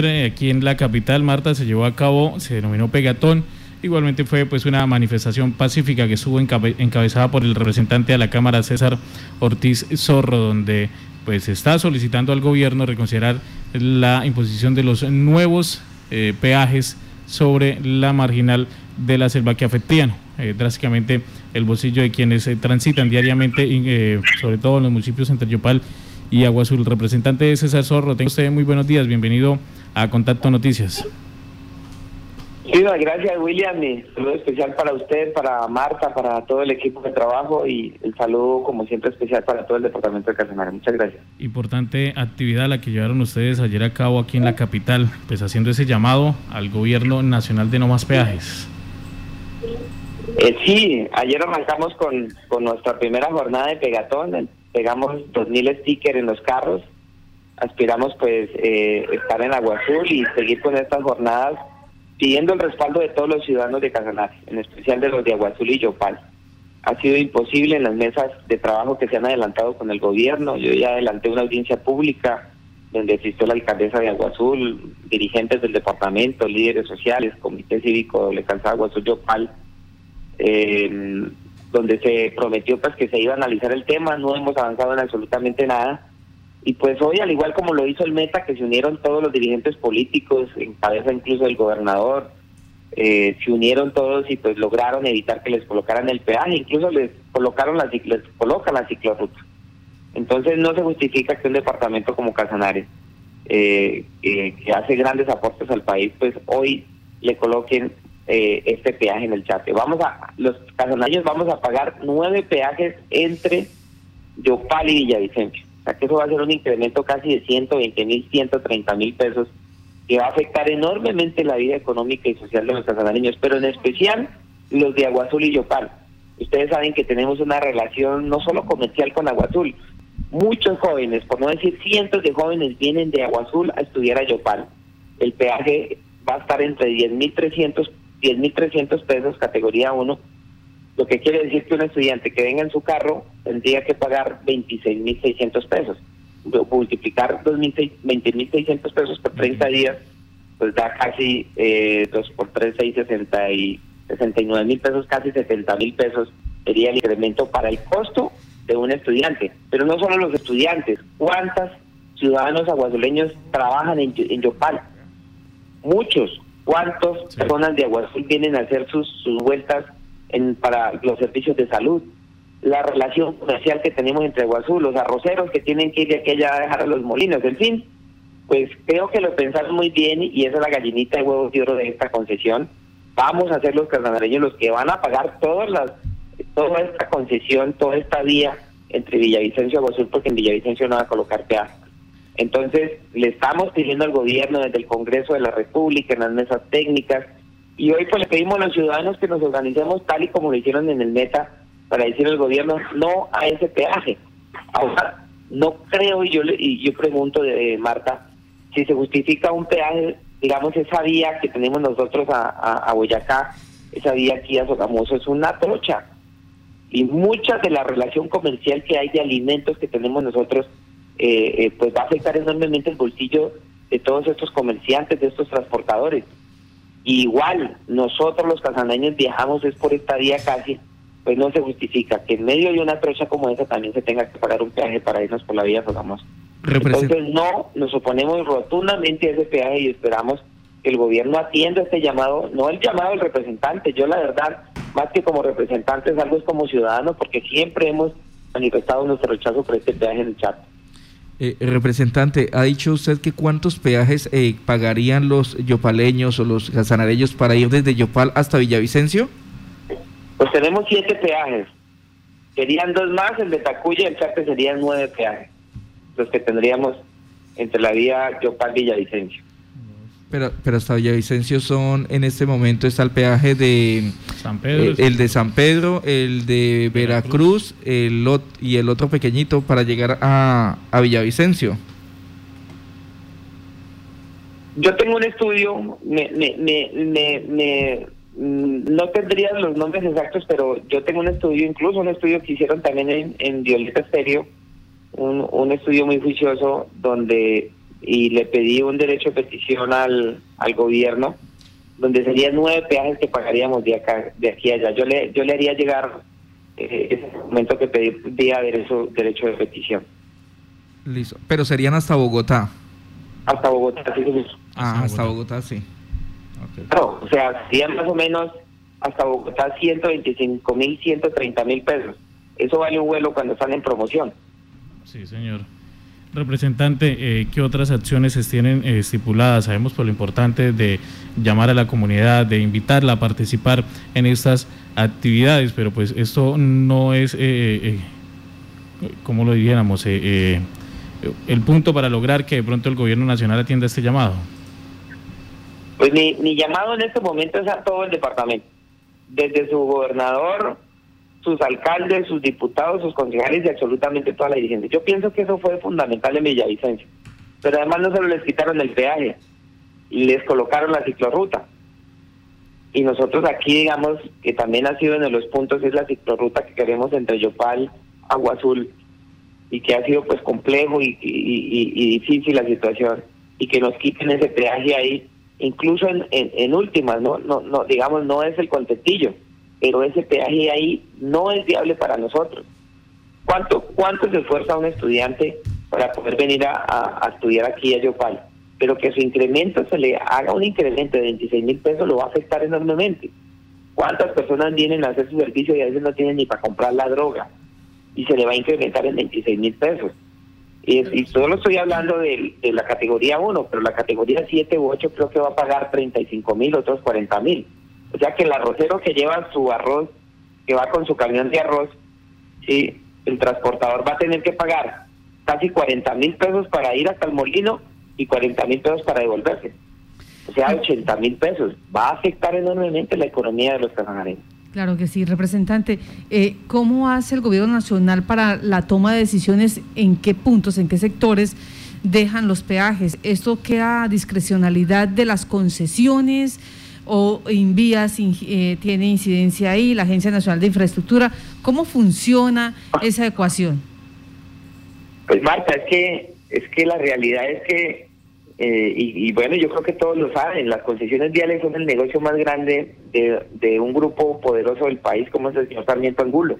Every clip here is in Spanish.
Aquí en la capital, Marta, se llevó a cabo, se denominó Pegatón. Igualmente fue pues una manifestación pacífica que estuvo encabezada por el representante de la Cámara, César Ortiz Zorro, donde pues está solicitando al gobierno reconsiderar la imposición de los nuevos eh, peajes sobre la marginal de la selva que afectían eh, drásticamente el bolsillo de quienes eh, transitan diariamente, sobre todo en los municipios entre Yopal y Agua Azul. Representante César Zorro, tengo usted muy buenos días, bienvenido a Contacto Noticias. Sí, gracias William, un saludo especial para usted, para Marta, para todo el equipo de trabajo y el saludo como siempre especial para todo el departamento de Casanare. Muchas gracias. Importante actividad la que llevaron ustedes ayer a cabo aquí en la capital, pues haciendo ese llamado al gobierno nacional de no más peajes. Eh, sí, ayer arrancamos con, con nuestra primera jornada de pegatón, pegamos 2.000 stickers en los carros, aspiramos pues eh, estar en Agua Azul y seguir con estas jornadas pidiendo el respaldo de todos los ciudadanos de Casanare, en especial de los de Agua Azul y Yopal. Ha sido imposible en las mesas de trabajo que se han adelantado con el gobierno. Yo ya adelanté una audiencia pública donde asistió la alcaldesa de Agua dirigentes del departamento, líderes sociales, comité cívico de Calzada Agua Azul Yopal, eh, donde se prometió pues que se iba a analizar el tema. No hemos avanzado en absolutamente nada y pues hoy, al igual como lo hizo el Meta, que se unieron todos los dirigentes políticos, en cabeza incluso el gobernador, eh, se unieron todos y pues lograron evitar que les colocaran el peaje, incluso les colocaron la les colocan la ciclorruta. Entonces no se justifica que un departamento como Casanares, eh, que hace grandes aportes al país, pues hoy le coloquen eh, este peaje en el chate. Vamos a, los casanarios vamos a pagar nueve peajes entre Yopal y Villavicencio que eso va a ser un incremento casi de 120 mil, 130 mil pesos, que va a afectar enormemente la vida económica y social de los casanareños, pero en especial los de Agua Azul y Yopal. Ustedes saben que tenemos una relación no solo comercial con Agua Azul, muchos jóvenes, por no decir cientos de jóvenes, vienen de Agua Azul a estudiar a Yopal. El peaje va a estar entre 10.300 10.300 pesos, categoría 1, lo que quiere decir que un estudiante que venga en su carro tendría que pagar 26.600 pesos. Multiplicar 20.600 pesos por 30 días, pues da casi eh, 2 por 3, 6, 60 y 69 mil pesos, casi 70 mil pesos sería el incremento para el costo de un estudiante. Pero no solo los estudiantes, ¿cuántos ciudadanos aguazuleños trabajan en, en Yopal? Muchos. ¿Cuántas personas de Aguazul vienen a hacer sus, sus vueltas en, para los servicios de salud, la relación comercial que tenemos entre Guazú, los arroceros que tienen que ir de aquella a dejar a los molinos, en fin, pues creo que lo pensaron muy bien y esa es la gallinita de huevos de oro de esta concesión. Vamos a ser los casanareños los que van a pagar todas las, toda esta concesión, toda esta vía entre Villavicencio y Aguazul, porque en Villavicencio no va a colocar peaje. Entonces, le estamos pidiendo al gobierno desde el Congreso de la República, en las mesas técnicas, y hoy pues le pedimos a los ciudadanos que nos organicemos tal y como lo hicieron en el Meta para decir al gobierno no a ese peaje. No creo, y yo, y yo pregunto de Marta, si se justifica un peaje, digamos, esa vía que tenemos nosotros a, a, Boyacá, esa vía aquí a Sogamoso, es una trocha. Y mucha de la relación comercial que hay de alimentos que tenemos nosotros, eh, eh, pues va a afectar enormemente el bolsillo de todos estos comerciantes, de estos transportadores igual nosotros los casaneños viajamos es por esta vía casi, pues no se justifica que en medio de una trocha como esa también se tenga que pagar un peaje para irnos por la vía Sogamoso. Entonces no nos oponemos rotundamente a ese peaje y esperamos que el gobierno atienda este llamado, no el llamado del representante, yo la verdad, más que como representante, algo es como ciudadano, porque siempre hemos manifestado nuestro rechazo por este peaje en el chat. Eh, representante, ¿ha dicho usted que cuántos peajes eh, pagarían los yopaleños o los casanareños para ir desde Yopal hasta Villavicencio? Pues tenemos siete peajes. Serían dos más, el de Tacuya y el Chate serían nueve peajes, los que tendríamos entre la vía Yopal-Villavicencio. Pero, pero hasta Villavicencio son, en este momento está el peaje de San Pedro, eh, el de San Pedro, el de Veracruz, el y el otro pequeñito para llegar a, a Villavicencio. Yo tengo un estudio, me, me, me, me, mm, no tendría los nombres exactos, pero yo tengo un estudio, incluso un estudio que hicieron también en, en Violeta Stereo, un, un estudio muy juicioso donde y le pedí un derecho de petición al, al gobierno donde serían nueve peajes que pagaríamos de acá de aquí a allá. Yo le yo le haría llegar eh, ese momento que pedí día derecho derecho de petición. Listo, pero serían hasta Bogotá. Hasta Bogotá, sí. Ah, hasta Bogotá, sí. Claro, o sea, serían más o menos hasta Bogotá 125 mil, 130 mil pesos. Eso vale un vuelo cuando están en promoción. Sí, señor. Representante, eh, ¿qué otras acciones se tienen eh, estipuladas? Sabemos por lo importante de llamar a la comunidad, de invitarla a participar en estas actividades, pero pues esto no es, eh, eh como lo dijéramos, el punto para lograr que de pronto el gobierno nacional atienda este llamado. Pues mi, mi llamado en este momento es a todo el departamento, desde su gobernador sus alcaldes, sus diputados, sus concejales y absolutamente toda la dirigencia. Yo pienso que eso fue fundamental en Villavicencio. Pero además no solo les quitaron el peaje, les colocaron la ciclorruta. Y nosotros aquí, digamos, que también ha sido uno de los puntos, es la ciclorruta que queremos entre Yopal, Agua Azul, y que ha sido pues complejo y, y, difícil la situación, y que nos quiten ese peaje ahí, incluso en, en, últimas, ¿no? No, no, digamos, no es el contentillo pero ese peaje ahí no es viable para nosotros. ¿Cuánto, cuánto se esfuerza un estudiante para poder venir a, estudiar aquí a Yopal? Pero que su incremento se le haga un incremento de 26 mil pesos lo va a afectar enormemente. ¿Cuántas personas vienen a hacer su servicio y a veces no tienen ni para comprar la droga? Y se le va a incrementar en 26 mil pesos. Y, solo estoy hablando de, de, la categoría 1, pero la categoría 7 u 8 creo que va a pagar 35 mil, otros 40 mil. O sea que el arrocero que lleva su arroz, que va con su camión de arroz, sí, el transportador va a tener que pagar casi 40 mil pesos para ir hasta el molino y 40 mil pesos para devolverse. O sea, 80 mil pesos. Va a afectar enormemente la economía de los casanareños. Claro que sí, representante. Eh, ¿Cómo hace el gobierno nacional para la toma de decisiones? ¿En qué puntos, en qué sectores dejan los peajes? ¿Esto queda discrecionalidad de las concesiones? O Invías eh, tiene incidencia ahí, la Agencia Nacional de Infraestructura. ¿Cómo funciona esa ecuación? Pues Marta, es que es que la realidad es que eh, y, bueno, yo creo que todos lo saben, las concesiones viales son el negocio más grande de, un grupo poderoso del país como es el señor Sarmiento Angulo.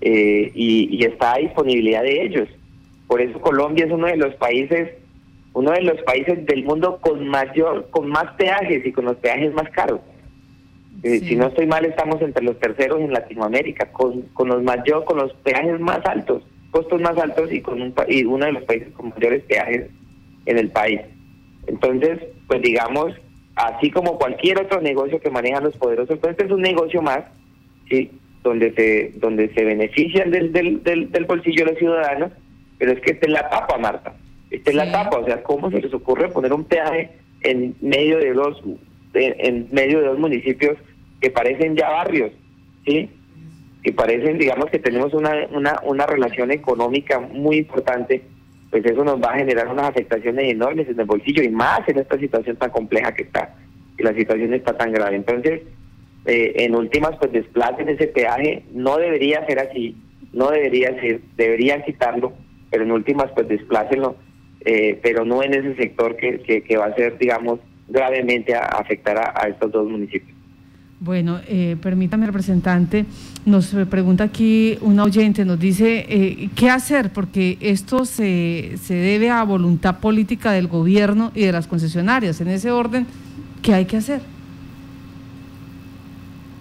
Eh, y, y está a disponibilidad de ellos. Por eso Colombia es uno de los países uno de los países del mundo con mayor, con más peajes y con los peajes más caros. Eh, si no estoy mal, estamos entre los terceros en Latinoamérica, con, con los mayor, con los peajes más altos, costos más altos y con un y uno de los países con mayores peajes en el país. Entonces, pues digamos, así como cualquier otro negocio que manejan los poderosos, pues este es un negocio más, sí, donde se donde se benefician del, del, del, del bolsillo de los ciudadanos, pero es que esta es la tapa, Marta. Esta es la tapa, o sea, ¿cómo se les ocurre poner un peaje en medio de dos, en, medio de dos municipios que parecen ya barrios, ¿sí? Que parecen, digamos, que tenemos una, una, una relación económica muy importante, pues eso nos va a generar unas afectaciones enormes en el bolsillo y más en esta situación tan compleja que está, y la situación está tan grave. Entonces, eh, en últimas, pues desplacen ese peaje, no debería ser así, no debería ser, deberían quitarlo, pero en últimas, pues desplácenlo eh, pero no en ese sector que, que, va a ser, digamos, gravemente a, afectar a, estos dos municipios. Bueno, eh, permítame, representante, nos pregunta aquí una oyente, nos dice, eh, ¿qué hacer? Porque esto se, se debe a voluntad política del gobierno y de las concesionarias. En ese orden, ¿qué hay que hacer?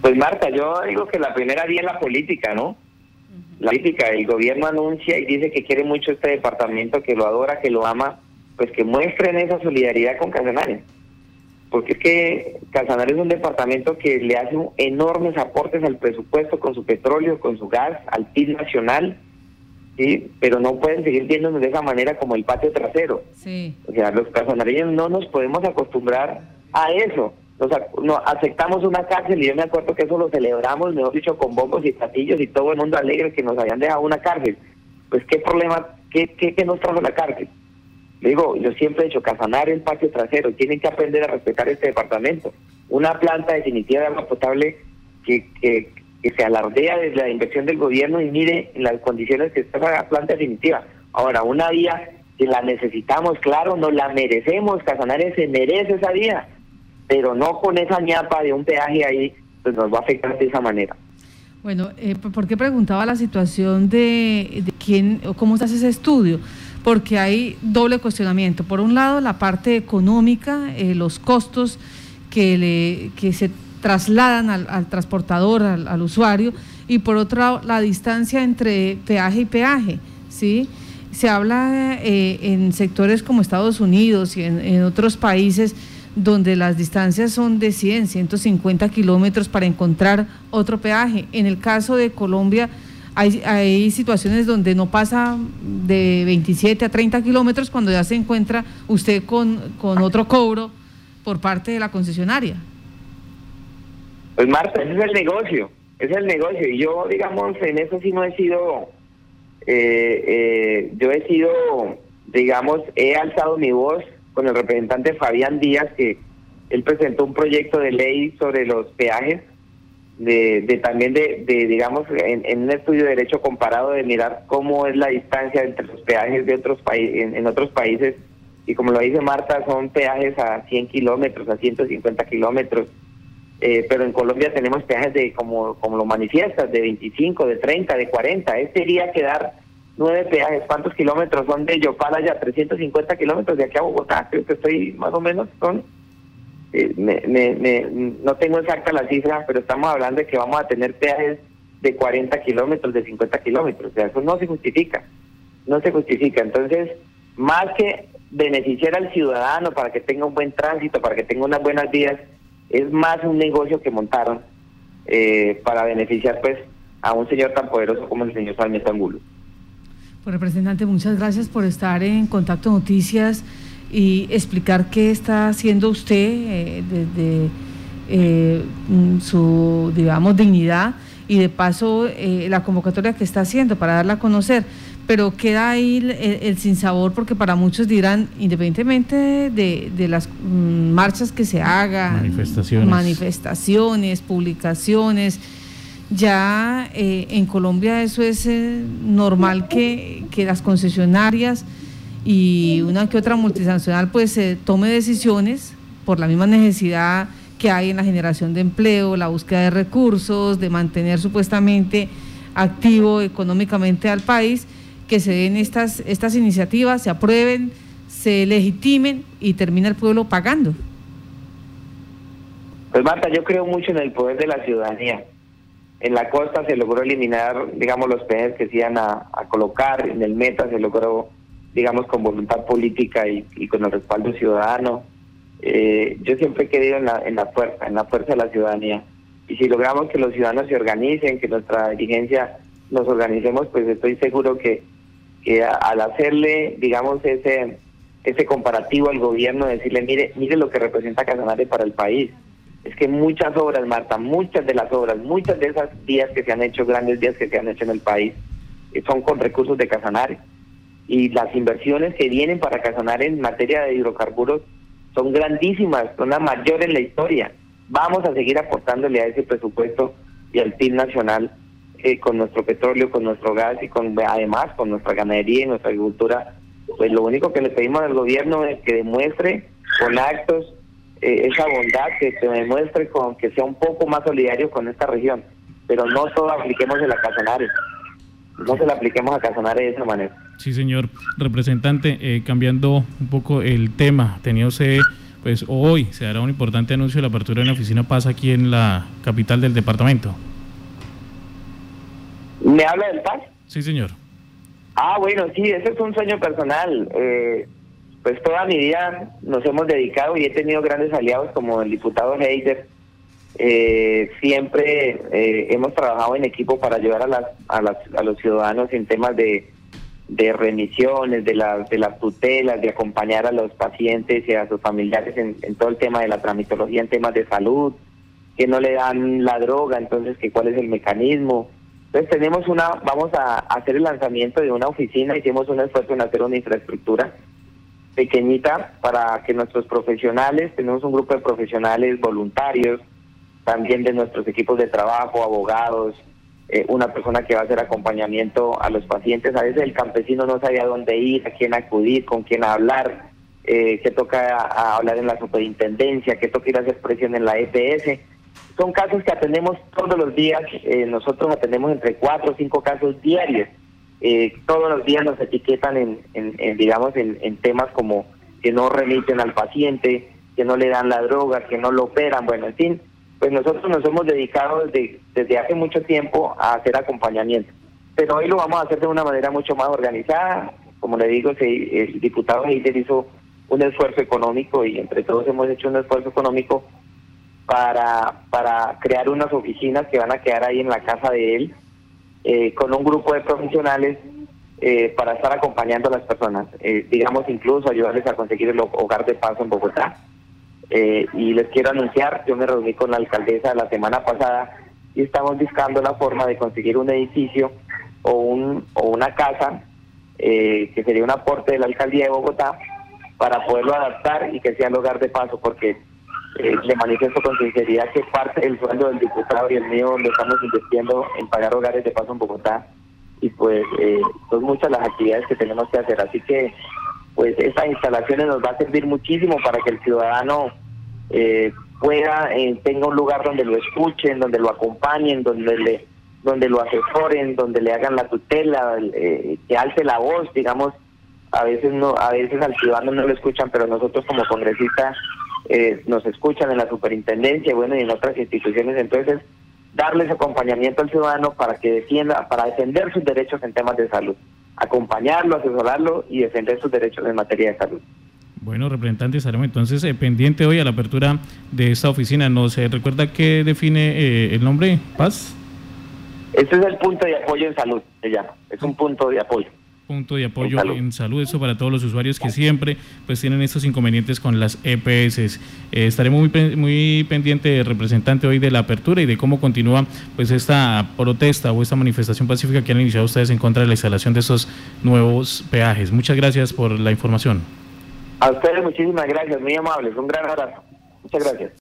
Pues Marta, yo digo que la primera vía es la política, ¿no? La política. El gobierno anuncia y dice que quiere mucho este departamento, que lo adora, que lo ama, pues que muestren esa solidaridad con Casanares. Porque es que Casanares es un departamento que le hace enormes aportes al presupuesto con su petróleo, con su gas, al PIB nacional, ¿sí? pero no pueden seguir viéndonos de esa manera como el patio trasero. Sí. O sea, los casanareños no nos podemos acostumbrar a eso no, aceptamos una cárcel y yo me acuerdo que eso lo celebramos, mejor dicho, con bombos y platillos y todo el mundo alegre que nos habían dejado una cárcel. Pues qué problema, qué, qué, nos trajo la cárcel. Digo, yo siempre he dicho, casanar el patio trasero, tienen que aprender a respetar este departamento. Una planta definitiva de agua potable que, que, se alardea desde la inversión del gobierno y mire en las condiciones que está la planta definitiva. Ahora, una vía Si la necesitamos, claro, nos la merecemos, Casanare se merece esa vía, pero no con esa ñapa de un peaje ahí, pues nos va a afectar de esa manera. Bueno, eh, ¿por qué preguntaba la situación de, quién o cómo se hace ese estudio? Porque hay doble cuestionamiento. Por un lado, la parte económica, eh, los costos que, le, que se trasladan al, transportador, al, usuario, y por otro lado, la distancia entre peaje y peaje, ¿sí? Se habla eh, en sectores como Estados Unidos y en otros países donde las distancias son de 100, 150 kilómetros para encontrar otro peaje. En el caso de Colombia hay, hay situaciones donde no pasa de 27 a 30 kilómetros cuando ya se encuentra usted con, con otro cobro por parte de la concesionaria. Pues Marta, ese es el negocio, es el negocio. Y yo, digamos, en eso sí no he sido, eh, eh, yo he sido, digamos, he alzado mi voz con el representante Fabián Díaz, que él presentó un proyecto de ley sobre los peajes, de, de también de, de digamos, en, un estudio de derecho comparado de mirar cómo es la distancia entre los peajes de otros países, en, otros países, y como lo dice Marta, son peajes a 100 kilómetros, a 150 kilómetros, eh, pero en Colombia tenemos peajes de, como, como lo manifiestas, de 25, de 30, de 40, este iría a quedar nueve peajes. ¿Cuántos kilómetros son de Yopal ya 350 kilómetros de aquí a Bogotá. Creo que estoy más o menos con... Eh, me, me, no tengo exacta la cifra, pero estamos hablando de que vamos a tener peajes de 40 kilómetros, de 50 kilómetros. O sea, eso no se justifica. No se justifica. Entonces, más que beneficiar al ciudadano para que tenga un buen tránsito, para que tenga unas buenas vías, es más un negocio que montaron eh, para beneficiar pues a un señor tan poderoso como el señor Sarmiento Angulo. Pues, representante, muchas gracias por estar en Contacto Noticias y explicar qué está haciendo usted eh, desde eh, mm, su, digamos, dignidad y de paso eh, la convocatoria que está haciendo para darla a conocer. Pero queda ahí el, sinsabor porque para muchos dirán, independientemente de, las mm, marchas que se hagan, manifestaciones, manifestaciones publicaciones, ya eh, en Colombia eso es eh, normal que, las concesionarias y una que otra multinacional pues eh, tome decisiones por la misma necesidad que hay en la generación de empleo, la búsqueda de recursos, de mantener supuestamente activo económicamente al país, que se den estas, estas iniciativas, se aprueben, se legitimen y termina el pueblo pagando. Pues Marta, yo creo mucho en el poder de la ciudadanía. En la costa se logró eliminar, digamos, los peajes que se iban a, colocar. En el meta se logró, digamos, con voluntad política y, con el respaldo ciudadano. Eh, yo siempre he querido en la, en la fuerza, en la fuerza de la ciudadanía. Y si logramos que los ciudadanos se organicen, que nuestra dirigencia nos organicemos, pues estoy seguro que, al hacerle, digamos, ese ese comparativo al gobierno, decirle, mire, mire lo que representa Casanare para el país es que muchas obras, Marta, muchas de las obras, muchas de esas vías que se han hecho, grandes vías que se han hecho en el país, eh, son con recursos de Casanare. Y las inversiones que vienen para Casanare en materia de hidrocarburos son grandísimas, son las mayores en la historia. Vamos a seguir aportándole a ese presupuesto y al PIB nacional eh, con nuestro petróleo, con nuestro gas y con además con nuestra ganadería y nuestra agricultura. Pues lo único que le pedimos al gobierno es que demuestre con actos eh, esa bondad, que se demuestre con que sea un poco más solidario con esta región, pero no todo apliquemos en la Casanare, no se la apliquemos a Casanare de esa manera. Sí, señor representante, eh, cambiando un poco el tema, tenía usted, pues hoy se dará un importante anuncio de la apertura de una oficina Paz aquí en la capital del departamento. ¿Me habla del Paz? Sí, señor. Ah, bueno, sí, ese es un sueño personal. Eh, pues toda mi vida nos hemos dedicado y he tenido grandes aliados como el diputado Heider. Eh, siempre eh, hemos trabajado en equipo para ayudar a, las, a, los ciudadanos en temas de, de remisiones, de, las de las tutelas, de acompañar a los pacientes y a sus familiares en, en, todo el tema de la tramitología, en temas de salud, que no le dan la droga, entonces que cuál es el mecanismo. Entonces tenemos una, vamos a hacer el lanzamiento de una oficina, hicimos un esfuerzo en hacer una infraestructura pequeñita para que nuestros profesionales, tenemos un grupo de profesionales voluntarios, también de nuestros equipos de trabajo, abogados, eh, una persona que va a hacer acompañamiento a los pacientes. A veces el campesino no sabía dónde ir, a quién acudir, con quién hablar, eh, que toca hablar en la superintendencia, que toca ir a hacer presión en la EPS. Son casos que atendemos todos los días. Eh, nosotros atendemos entre cuatro o cinco casos diarios. Eh, todos los días nos etiquetan en, digamos, en, temas como que no remiten al paciente, que no le dan la droga, que no lo operan, bueno, en fin, pues nosotros nos hemos dedicado desde, desde hace mucho tiempo a hacer acompañamiento. Pero hoy lo vamos a hacer de una manera mucho más organizada. Como le digo, el diputado Heider hizo un esfuerzo económico y entre todos hemos hecho un esfuerzo económico para, para crear unas oficinas que van a quedar ahí en la casa de él, eh, con un grupo de profesionales eh, para estar acompañando a las personas, eh, digamos incluso ayudarles a conseguir el hogar de paso en Bogotá. y les quiero anunciar, yo me reuní con la alcaldesa la semana pasada y estamos buscando la forma de conseguir un edificio o, un, o una casa que sería un aporte de la alcaldía de Bogotá para poderlo adaptar y que sea el hogar de paso, porque eh, le manifiesto con sinceridad que parte del sueldo del diputado y el mío lo estamos invirtiendo en pagar hogares de paso en Bogotá y pues eh, son muchas las actividades que tenemos que hacer. Así que pues estas instalaciones nos va a servir muchísimo para que el ciudadano eh, pueda, eh, tenga un lugar donde lo escuchen, donde lo acompañen, donde le donde lo asesoren, donde le hagan la tutela, que alce la voz, digamos, a veces no, a veces al ciudadano no lo escuchan, pero nosotros como congresistas eh, nos escuchan en la superintendencia bueno, y en otras instituciones. Entonces, darles acompañamiento al ciudadano para que defienda, para defender sus derechos en temas de salud, acompañarlo, asesorarlo y defender sus derechos en materia de salud. Bueno, representante, estaremos entonces eh, pendiente hoy a la apertura de esta oficina. ¿Nos recuerda qué define eh, el nombre? Paz. Este es el punto de apoyo en salud, se llama. Es un punto de apoyo punto de apoyo en salud. eso para todos los usuarios que siempre pues tienen estos inconvenientes con las EPS. Eh, estaremos muy, muy pendiente representante hoy de la apertura y de cómo continúa pues esta protesta o esta manifestación pacífica que han iniciado ustedes en contra de la instalación de esos nuevos peajes. Muchas gracias por la información. A ustedes muchísimas gracias, muy amables, un gran abrazo. Muchas gracias.